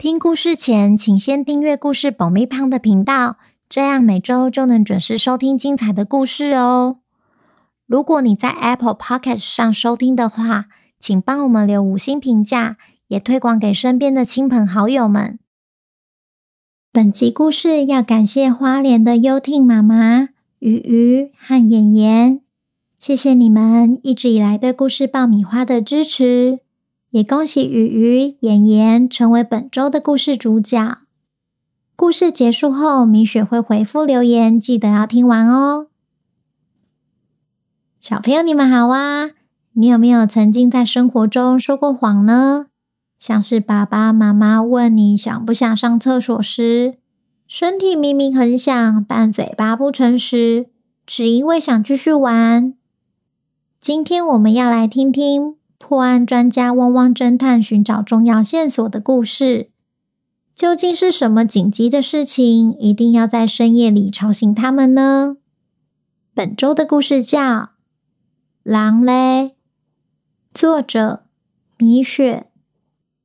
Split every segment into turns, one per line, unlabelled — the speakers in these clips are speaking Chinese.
听故事前，请先订阅故事爆米胖的频道，这样每周就能准时收听精彩的故事哦。如果你在 Apple Podcast 上收听的话，请帮我们留五星评价，也推广给身边的亲朋好友们。本集故事要感谢花莲的优听妈妈、鱼鱼和妍妍，谢谢你们一直以来对故事爆米花的支持。也恭喜鱼鱼、妍妍成为本周的故事主角。故事结束后，米雪会回复留言，记得要听完哦。小朋友，你们好啊！你有没有曾经在生活中说过谎呢？像是爸爸妈妈问你想不想上厕所时，身体明明很想，但嘴巴不诚实，只因为想继续玩。今天我们要来听听。破案专家汪汪侦探寻找重要线索的故事，究竟是什么紧急的事情，一定要在深夜里吵醒他们呢？本周的故事叫《狼嘞》，作者米雪。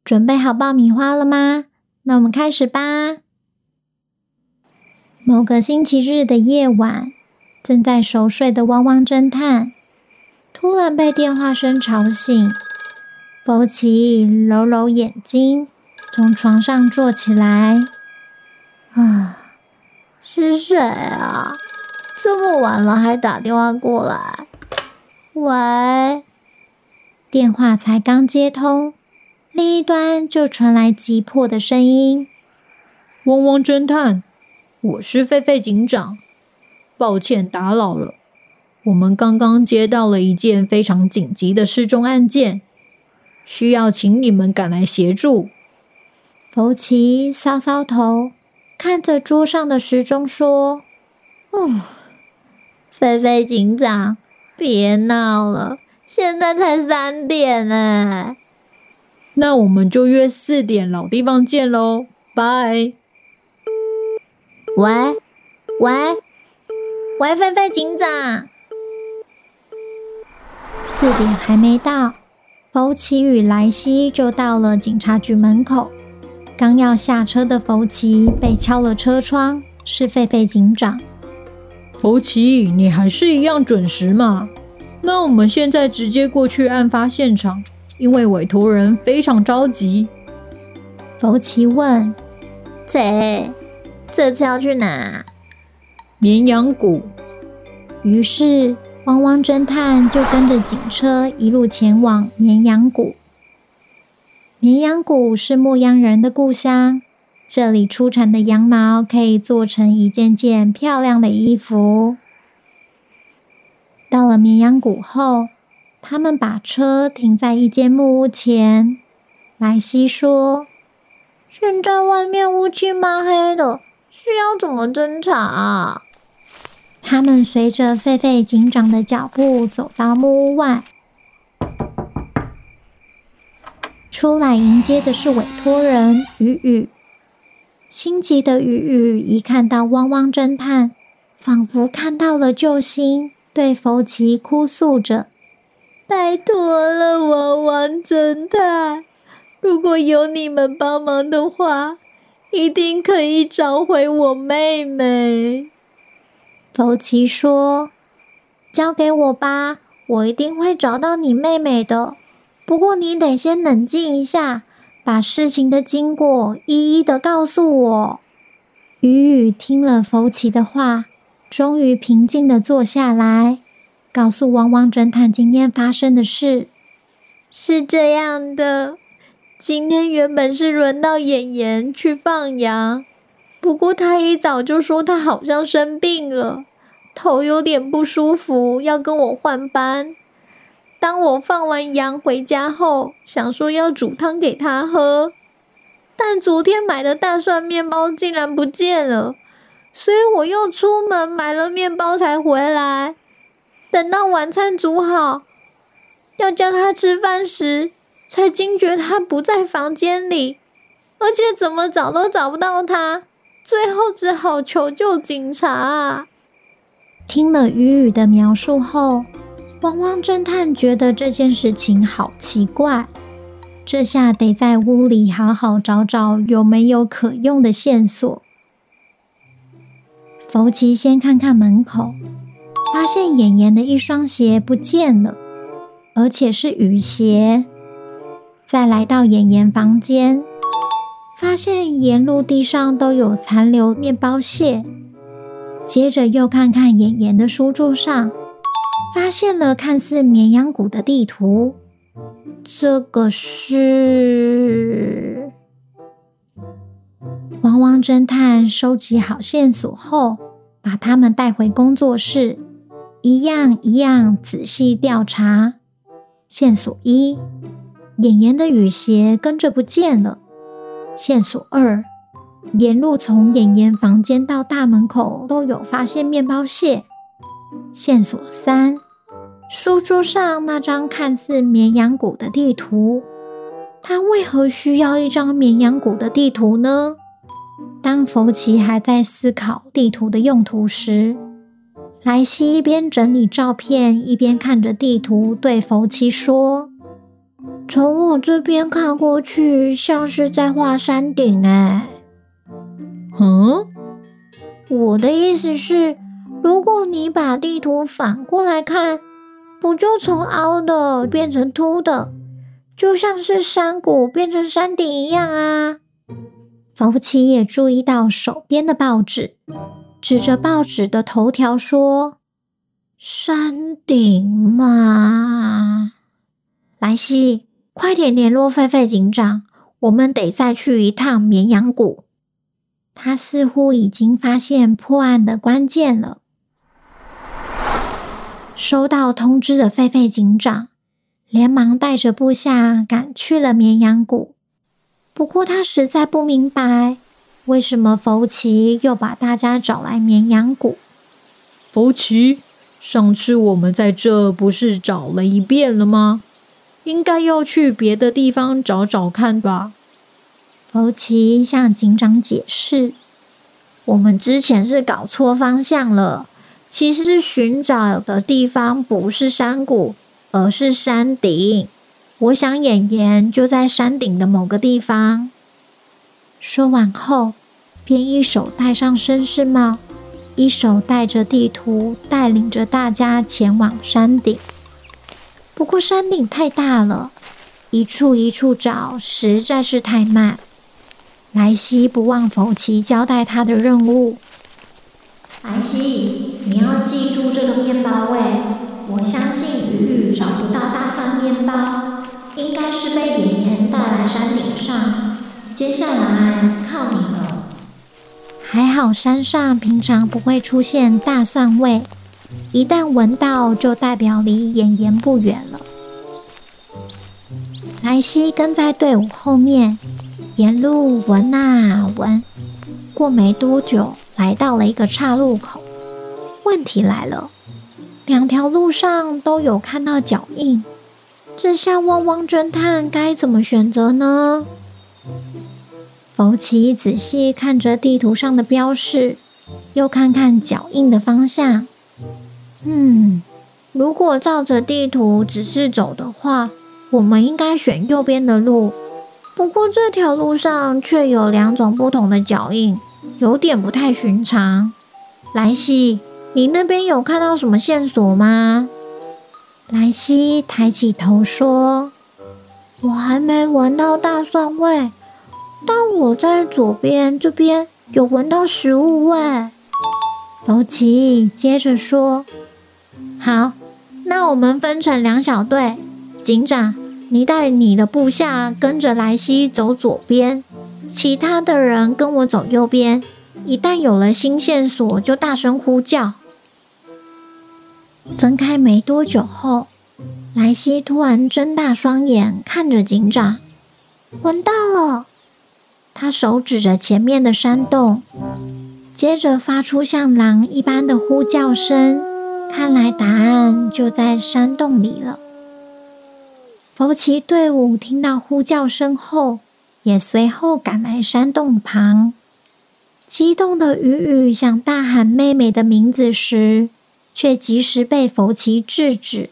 准备好爆米花了吗？那我们开始吧。某个星期日的夜晚，正在熟睡的汪汪侦探。突然被电话声吵醒，福奇揉揉眼睛，从床上坐起来。啊，是谁啊？这么晚了还打电话过来？喂，电话才刚接通，另一端就传来急迫的声音：“
汪汪侦探，我是狒狒警长，抱歉打扰了。”我们刚刚接到了一件非常紧急的失踪案件，需要请你们赶来协助。
福奇搔搔头，看着桌上的时钟说：“哦，菲菲警长，别闹了，现在才三点呢。
那我们就约四点老地方见喽，拜。”
喂，喂，喂，菲菲警长。四点还没到，福奇与莱西就到了警察局门口。刚要下车的福奇被敲了车窗，是狒狒警长。
福奇，你还是一样准时嘛？那我们现在直接过去案发现场，因为委托人非常着急。
福奇问：“这这次要去哪？”
绵羊谷。
于是。汪汪侦探就跟着警车一路前往绵羊谷。绵羊谷是牧羊人的故乡，这里出产的羊毛可以做成一件件漂亮的衣服。到了绵羊谷后，他们把车停在一间木屋前。莱西说：“现在外面乌漆嘛黑的，需要怎么侦查啊？”他们随着狒狒警长的脚步走到木屋外，出来迎接的是委托人鱼鱼。心急的鱼鱼一看到汪汪侦探，仿佛看到了救星，对福奇哭诉着：“拜托了，汪汪侦探！如果有你们帮忙的话，一定可以找回我妹妹。”福奇说：“交给我吧，我一定会找到你妹妹的。不过你得先冷静一下，把事情的经过一一的告诉我。”雨雨听了福奇的话，终于平静的坐下来，告诉汪汪侦探今天发生的事。是这样的，今天原本是轮到妍妍去放羊。不过他一早就说他好像生病了，头有点不舒服，要跟我换班。当我放完羊回家后，想说要煮汤给他喝，但昨天买的大蒜面包竟然不见了，
所以我又出门买了面包才回来。等到晚餐煮好，要叫他吃饭时，才惊觉他不在房间里，而且怎么找都找不到他，最后只好求救警察。
听了鱼鱼的描述后，汪汪侦探觉得这件事情好奇怪，这下得在屋里好好找找有没有可用的线索。福奇先看看门口。发现妍妍的一双鞋不见了，而且是雨鞋。再来到妍妍房间，发现沿路地上都有残留面包屑。接着又看看妍妍的书桌上，发现了看似绵羊谷的地图。这个是……汪汪侦探收集好线索后，把他们带回工作室。一样一样仔细调查。线索一：妍妍的雨鞋跟着不见了。线索二：沿路从演员房间到大门口都有发现面包屑。线索三：书桌上那张看似绵羊谷的地图，他为何需要一张绵羊谷的地图呢？当福奇还在思考地图的用途时，莱西一边整理照片，一边看着地图，对福奇说：“从我这边看过去，像是在画山顶。”哎，
嗯，
我的意思是，如果你把地图反过来看，不就从凹的变成凸的，就像是山谷变成山顶一样啊？福奇也注意到手边的报纸。指着报纸的头条说：“山顶嘛，莱西，快点联络狒狒警长，我们得再去一趟绵羊谷。他似乎已经发现破案的关键了。”收到通知的狒狒警长连忙带着部下赶去了绵羊谷。不过他实在不明白。为什么福奇又把大家找来绵羊谷？
福奇，上次我们在这不是找了一遍了吗？应该要去别的地方找找看吧。
福奇向警长解释：“我们之前是搞错方向了，其实是寻找的地方不是山谷，而是山顶。我想妍妍就在山顶的某个地方。”说完后，便一手戴上绅士帽，一手带着地图，带领着大家前往山顶。不过山顶太大了，一处一处找实在是太慢。莱西不忘否奇交代他的任务：“莱西，你要记住这个面包味。我相信雨雨找不到大蒜面包，应该是被妍妍带来山顶上。”接下来靠你了。还好山上平常不会出现大蒜味，一旦闻到就代表离妍妍不远了。莱西跟在队伍后面，沿路闻啊闻。过没多久，来到了一个岔路口。问题来了，两条路上都有看到脚印，这下汪汪侦探该怎么选择呢？福奇仔细看着地图上的标示，又看看脚印的方向。嗯，如果照着地图只是走的话，我们应该选右边的路。不过这条路上却有两种不同的脚印，有点不太寻常。莱西，你那边有看到什么线索吗？莱西抬起头说：“我还没闻到大蒜味。”但我在左边这边有闻到食物味。福奇接着说：“好，那我们分成两小队。警长，你带你的部下跟着莱西走左边，其他的人跟我走右边。一旦有了新线索，就大声呼叫。”分开没多久后，莱西突然睁大双眼看着警长，闻到了。他手指着前面的山洞，接着发出像狼一般的呼叫声。看来答案就在山洞里了。佛奇队伍听到呼叫声后，也随后赶来山洞旁。激动的雨雨想大喊妹妹的名字时，却及时被佛奇制止。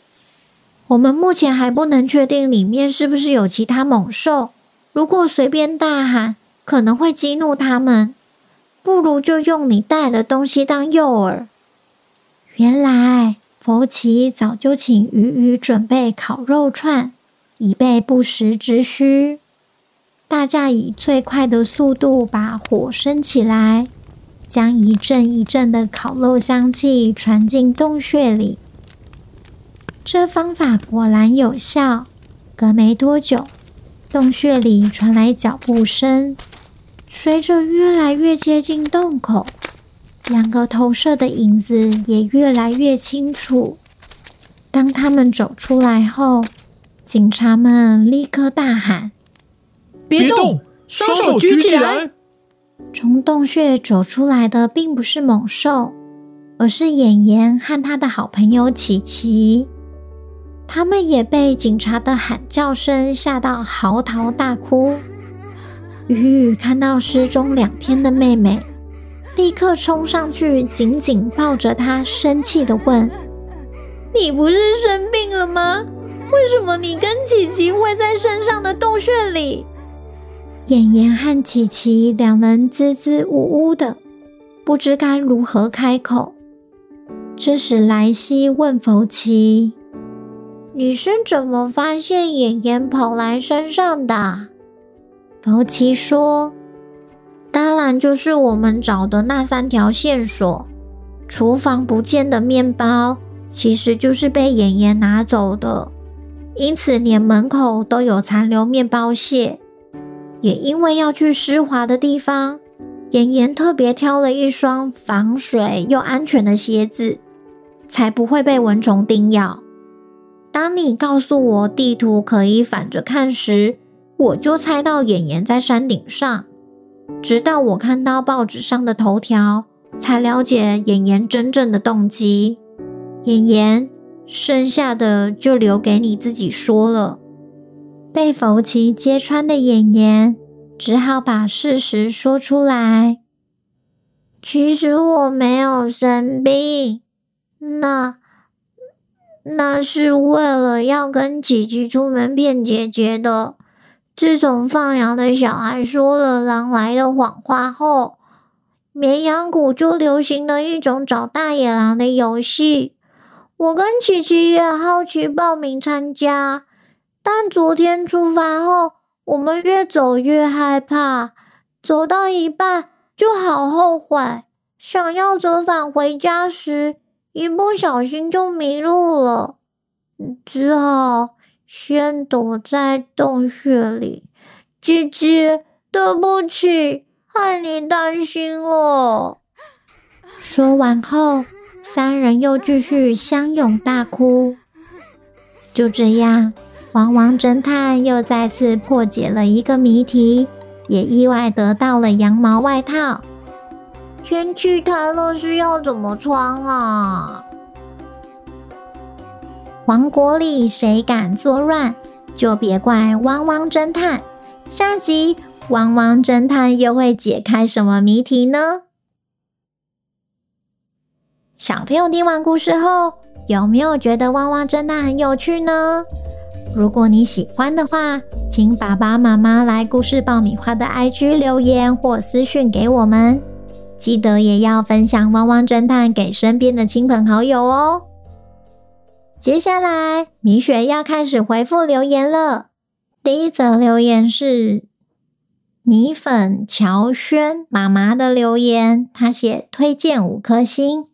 我们目前还不能确定里面是不是有其他猛兽。如果随便大喊，可能会激怒他们。不如就用你带的东西当诱饵。原来佛奇早就请鱼鱼准备烤肉串，以备不时之需。大家以最快的速度把火生起来，将一阵一阵的烤肉香气传进洞穴里。这方法果然有效。隔没多久，洞穴里传来脚步声。随着越来越接近洞口，两个投射的影子也越来越清楚。当他们走出来后，警察们立刻大喊。
别动，双手举起来！
从洞穴走出来的并不是猛兽，而是妍妍和他的好朋友琪琪。他们也被警察的喊叫声吓到，嚎啕大哭。雨雨看到失踪两天的妹妹，立刻冲上去，紧紧抱着他，生气的问：“你不是生病了吗？为什么你跟琪琪会在山上的洞穴里？”妍妍和琪琪两人支支吾吾的，不知该如何开口。这时，莱西问弗奇：“你是怎么发现妍妍跑来山上的？”弗奇说：“当然就是我们找的那三条线索。厨房不见的面包，其实就是被妍妍拿走的，因此连门口都有残留面包屑。”也因为要去湿滑的地方，妍妍特别挑了一双防水又安全的鞋子，才不会被蚊虫叮咬。当你告诉我地图可以反着看时，我就猜到妍妍在山顶上。直到我看到报纸上的头条，才了解妍妍真正的动机。妍妍，剩下的就留给你自己说了。被弗奇揭穿的妍妍只好把事实说出来。其实我没有生病，那那是为了要跟琪琪出门骗姐姐的。自从放羊的小孩说了狼来的谎话后，绵羊谷就流行了一种找大野狼的游戏。我跟琪琪也好奇报名参加。但昨天出发后，我们越走越害怕，走到一半就好后悔。想要折返回家时，一不小心就迷路了，只好先躲在洞穴里。姐姐，对不起，害你担心了。说完后，三人又继续相拥大哭。就这样。汪汪侦探又再次破解了一个谜题，也意外得到了羊毛外套。天气太热是要怎么穿啊？王国里谁敢作乱，就别怪汪汪侦探。下集汪汪侦探又会解开什么谜题呢？小朋友听完故事后，有没有觉得汪汪侦探很有趣呢？如果你喜欢的话，请爸爸妈妈来故事爆米花的 IG 留言或私讯给我们。记得也要分享汪汪侦探给身边的亲朋好友哦。接下来，米雪要开始回复留言了。第一则留言是米粉乔轩妈妈的留言，她写推荐五颗星。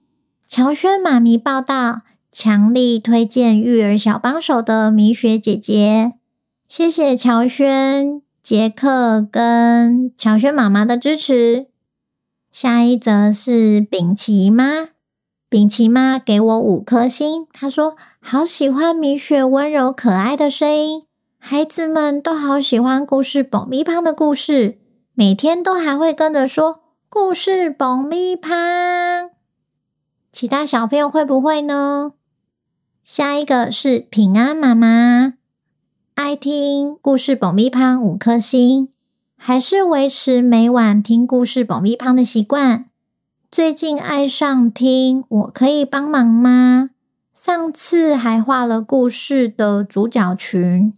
乔轩妈咪报道。强力推荐育儿小帮手的米雪姐姐，谢谢乔轩、杰克跟乔轩妈妈的支持。下一则是秉琪妈，秉琪妈给我五颗星，她说好喜欢米雪温柔可爱的声音，孩子们都好喜欢故事爆米花的故事，每天都还会跟着说故事爆米花。其他小朋友会不会呢？下一个是平安妈妈，爱听故事爆米花五颗星，还是维持每晚听故事爆米花的习惯。最近爱上听，我可以帮忙吗？上次还画了故事的主角群。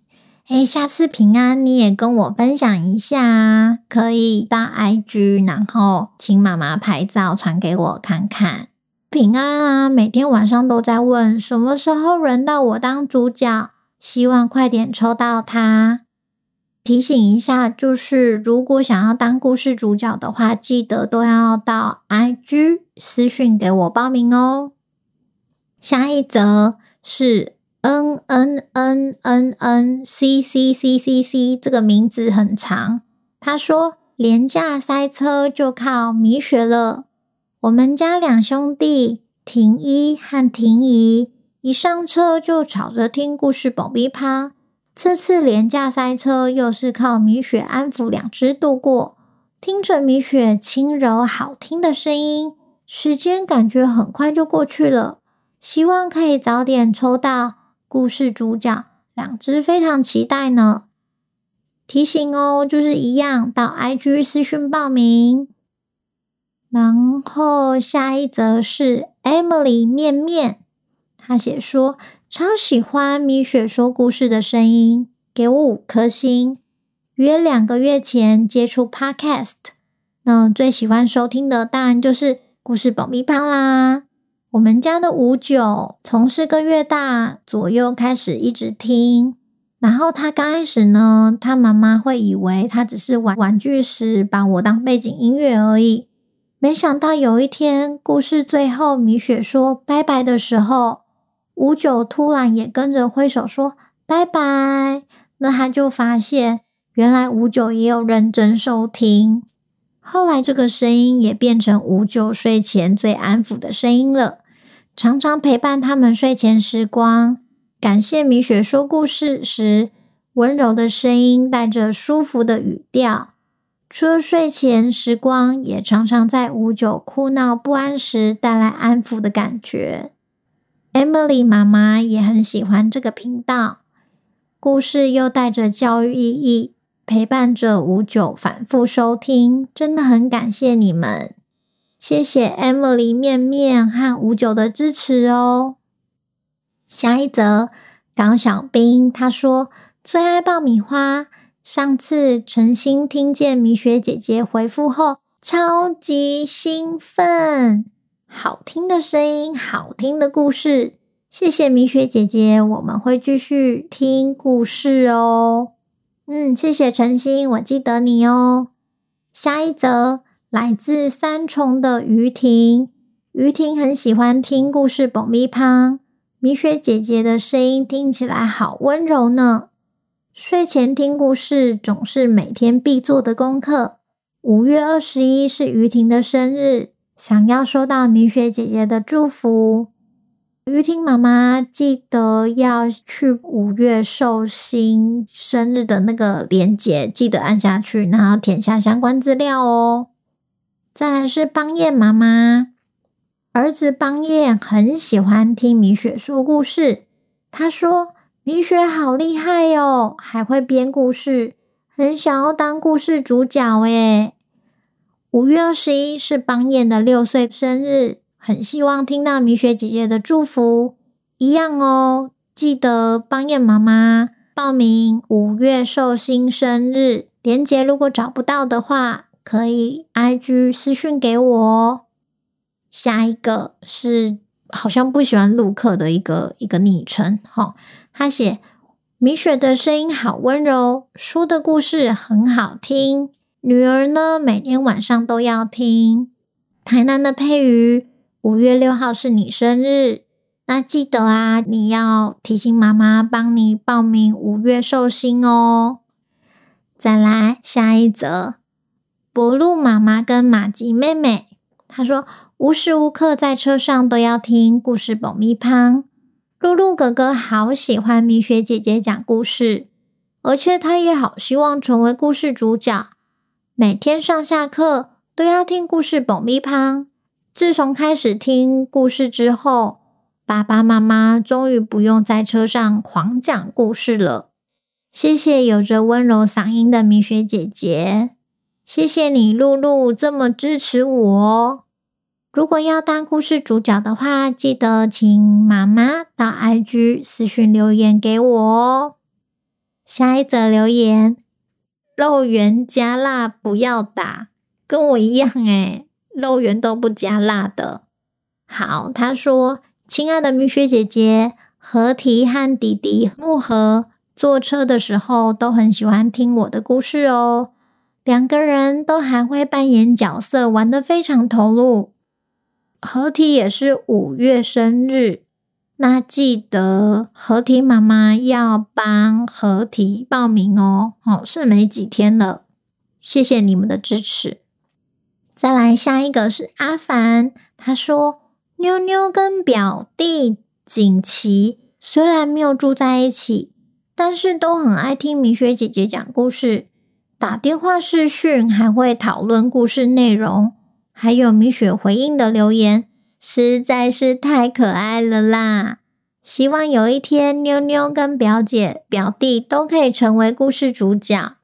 诶，下次平安你也跟我分享一下，可以到 IG，然后请妈妈拍照传给我看看。平安啊，每天晚上都在问什么时候轮到我当主角，希望快点抽到他。提醒一下，就是如果想要当故事主角的话，记得都要到 IG 私讯给我报名哦。下一则是 N N N N N C C C C C，这个名字很长。他说，廉价塞车就靠米雪了。我们家两兄弟婷一和婷宜一上车就吵着听故事宝贝趴。这次廉价塞车又是靠米雪安抚两只度过，听着米雪轻柔好听的声音，时间感觉很快就过去了。希望可以早点抽到故事主角，两只非常期待呢。提醒哦，就是一样到 IG 私讯报名。然后下一则是 Emily 面面，她写说超喜欢米雪说故事的声音，给我五颗星。约两个月前接触 Podcast，那最喜欢收听的当然就是故事爆米花啦。我们家的五九从四个月大左右开始一直听，然后他刚开始呢，他妈妈会以为他只是玩玩具时把我当背景音乐而已。没想到有一天，故事最后米雪说拜拜的时候，五九突然也跟着挥手说拜拜。那他就发现，原来五九也有认真收听。后来这个声音也变成五九睡前最安抚的声音了，常常陪伴他们睡前时光。感谢米雪说故事时温柔的声音，带着舒服的语调。除了睡前时光，也常常在五九哭闹不安时带来安抚的感觉。Emily 妈妈也很喜欢这个频道，故事又带着教育意义，陪伴着五九反复收听，真的很感谢你们，谢谢 Emily 面面和五九的支持哦。下一则，港小兵他说最爱爆米花。上次诚心听见米雪姐姐回复后，超级兴奋！好听的声音，好听的故事，谢谢米雪姐姐，我们会继续听故事哦。嗯，谢谢晨星，我记得你哦。下一则来自三重的于婷，于婷很喜欢听故事爆米花，米雪姐姐的声音听起来好温柔呢。睡前听故事总是每天必做的功课。五月二十一是于婷的生日，想要收到米雪姐姐的祝福。于婷妈妈记得要去五月寿星生日的那个链接，记得按下去，然后填下相关资料哦。再来是邦彦妈妈，儿子邦彦很喜欢听米雪说故事，他说。米雪好厉害哟，还会编故事，很想要当故事主角诶。五月二十一是邦彦的六岁生日，很希望听到米雪姐姐的祝福。一样哦，记得邦彦妈妈报名五月寿星生日连结，如果找不到的话，可以 IG 私讯给我。下一个是好像不喜欢录课的一个一个昵称，哈。他写：“米雪的声音好温柔，说的故事很好听。女儿呢，每天晚上都要听。台南的佩瑜，五月六号是你生日，那记得啊，你要提醒妈妈帮你报名五月寿星哦。再来下一则，博露妈妈跟玛吉妹妹，她说无时无刻在车上都要听故事爆米花。”露露哥哥好喜欢米雪姐姐讲故事，而且他也好希望成为故事主角。每天上下课都要听故事爆米花。自从开始听故事之后，爸爸妈妈终于不用在车上狂讲故事了。谢谢有着温柔嗓音的米雪姐姐，谢谢你，露露这么支持我。如果要当故事主角的话，记得请妈妈到 IG 私讯留言给我哦。下一则留言：肉圆加辣不要打，跟我一样诶，肉圆都不加辣的。好，他说：“亲爱的米雪姐姐，合体和弟弟木盒。”坐车的时候都很喜欢听我的故事哦，两个人都还会扮演角色，玩得非常投入。合体也是五月生日，那记得合体妈妈要帮合体报名哦。哦，是没几天了，谢谢你们的支持。再来下一个是阿凡，他说妞妞跟表弟锦旗虽然没有住在一起。但是都很爱听米雪姐姐讲故事，打电话视讯还会讨论故事内容，还有米雪回应的留言，实在是太可爱了啦！希望有一天妞妞跟表姐、表弟都可以成为故事主角。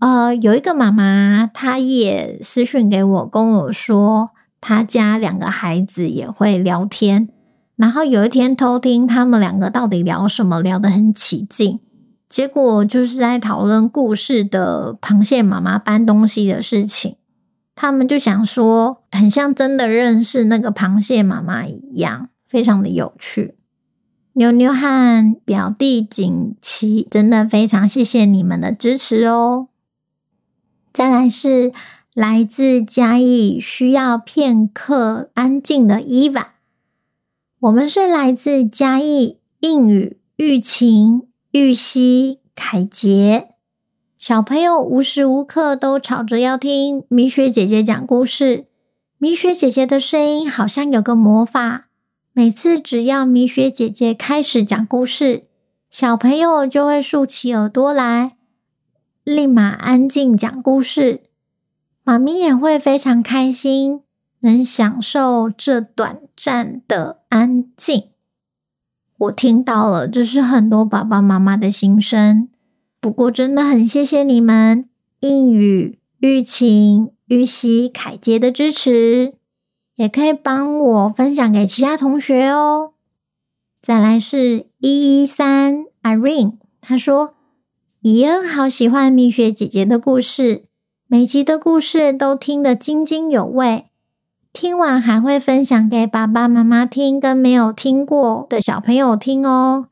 呃，有一个妈妈，她也私讯给我，跟我说，她家两个孩子也会聊天。然后有一天偷听他们两个到底聊什么，聊得很起劲。结果就是在讨论故事的螃蟹妈妈搬东西的事情。他们就想说，很像真的认识那个螃蟹妈妈一样，非常的有趣。妞妞和表弟锦旗，真的非常谢谢你们的支持哦。再来是来自嘉义，需要片刻安静的伊娃。我们是来自嘉义、应宇、玉琴、玉溪、凯杰，小朋友无时无刻都吵着要听米雪姐姐讲故事。米雪姐姐的声音好像有个魔法，每次只要米雪姐姐开始讲故事，小朋友就会竖起耳朵来，立马安静讲故事。妈咪也会非常开心。能享受这短暂的安静，我听到了，这是很多爸爸妈妈的心声。不过，真的很谢谢你们，应宇、玉琴、玉溪、凯杰的支持，也可以帮我分享给其他同学哦。再来是一一三 Irene，她说：“伊恩好喜欢蜜雪姐姐的故事，每集的故事都听得津津有味。”听完还会分享给爸爸妈妈听，跟没有听过的小朋友听哦。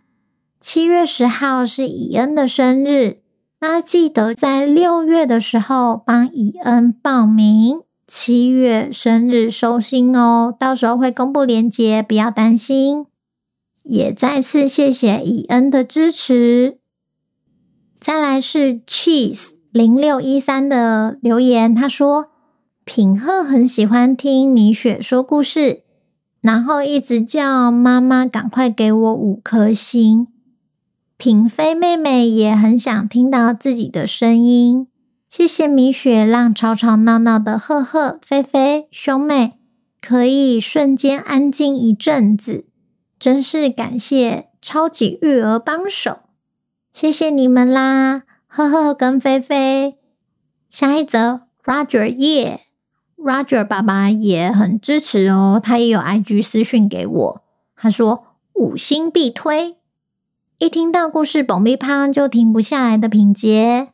七月十号是以恩的生日，那记得在六月的时候帮以恩报名，七月生日收心哦，到时候会公布链接，不要担心。也再次谢谢以恩的支持。再来是 cheese 零六一三的留言，他说。品鹤很喜欢听米雪说故事，然后一直叫妈妈赶快给我五颗星。嫔妃妹妹也很想听到自己的声音，谢谢米雪让吵吵闹闹的赫赫、菲菲兄妹可以瞬间安静一阵子，真是感谢超级育儿帮手，谢谢你们啦，赫赫跟菲菲。下一则，Roger 耶。Roger 爸爸也很支持哦，他也有 IG 私讯给我，他说五星必推。一听到故事爆米花就停不下来的品杰，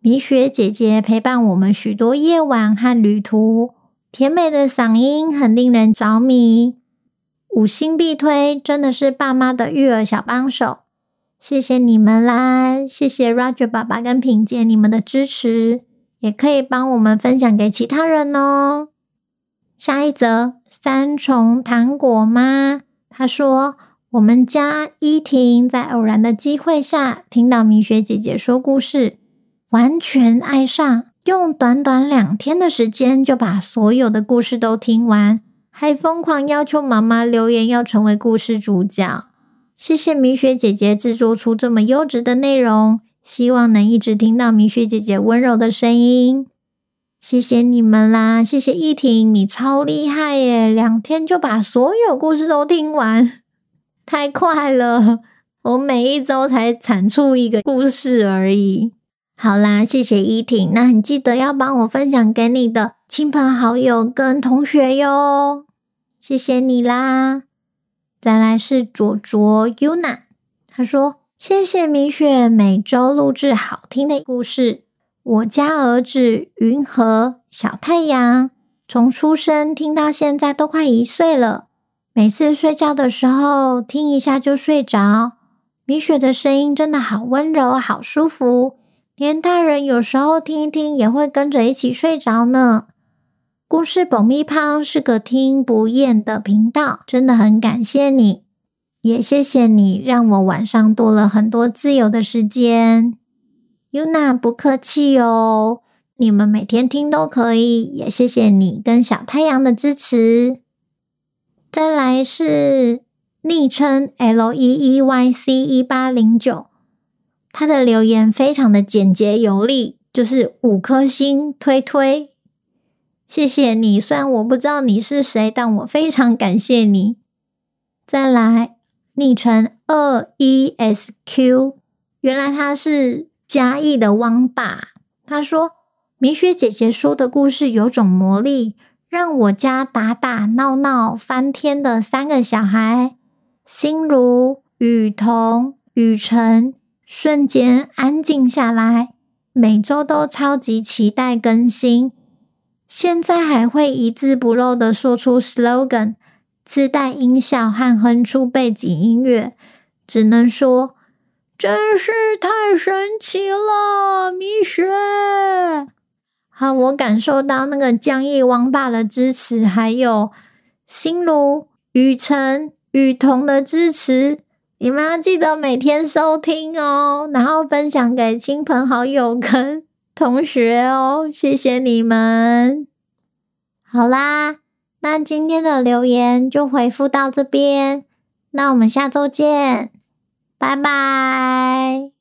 米雪姐姐陪伴我们许多夜晚和旅途，甜美的嗓音很令人着迷。五星必推，真的是爸妈的育儿小帮手，谢谢你们啦！谢谢 Roger 爸爸跟品杰你们的支持。也可以帮我们分享给其他人哦。下一则，三重糖果妈，她说：“我们家依婷在偶然的机会下听到米雪姐姐说故事，完全爱上，用短短两天的时间就把所有的故事都听完，还疯狂要求妈妈留言要成为故事主角。谢谢米雪姐姐制作出这么优质的内容。”希望能一直听到米雪姐姐温柔的声音。谢谢你们啦！谢谢依婷，你超厉害耶，两天就把所有故事都听完，太快了！我每一周才产出一个故事而已。好啦，谢谢依婷，那你记得要帮我分享给你的亲朋好友跟同学哟，谢谢你啦！再来是卓卓 Yuna，他说：“谢谢米雪每周录制好听的故事。我家儿子云和小太阳从出生听到现在都快一岁了，每次睡觉的时候听一下就睡着。米雪的声音真的好温柔，好舒服。”连大人有时候听一听，也会跟着一起睡着呢。故事保密胖是个听不厌的频道，真的很感谢你，也谢谢你让我晚上多了很多自由的时间。Yuna 不客气哦，你们每天听都可以，也谢谢你跟小太阳的支持。再来是昵称 L E E Y C 一八零九。他的留言非常的简洁有力，就是五颗星推推，谢谢你。虽然我不知道你是谁，但我非常感谢你。再来，昵称二 ESQ，原来他是嘉义的汪爸。他说：“米雪姐姐说的故事有种魔力，让我家打打闹闹翻天的三个小孩，心如、雨桐、雨辰。”瞬间安静下来，每周都超级期待更新。现在还会一字不漏的说出 slogan，自带音效和哼出背景音乐，只能说真是太神奇了，米雪。好，我感受到那个江义王爸的支持，还有心如、雨辰、雨桐的支持。你们要记得每天收听哦，然后分享给亲朋好友跟同学哦，谢谢你们。好啦，那今天的留言就回复到这边，那我们下周见，拜拜。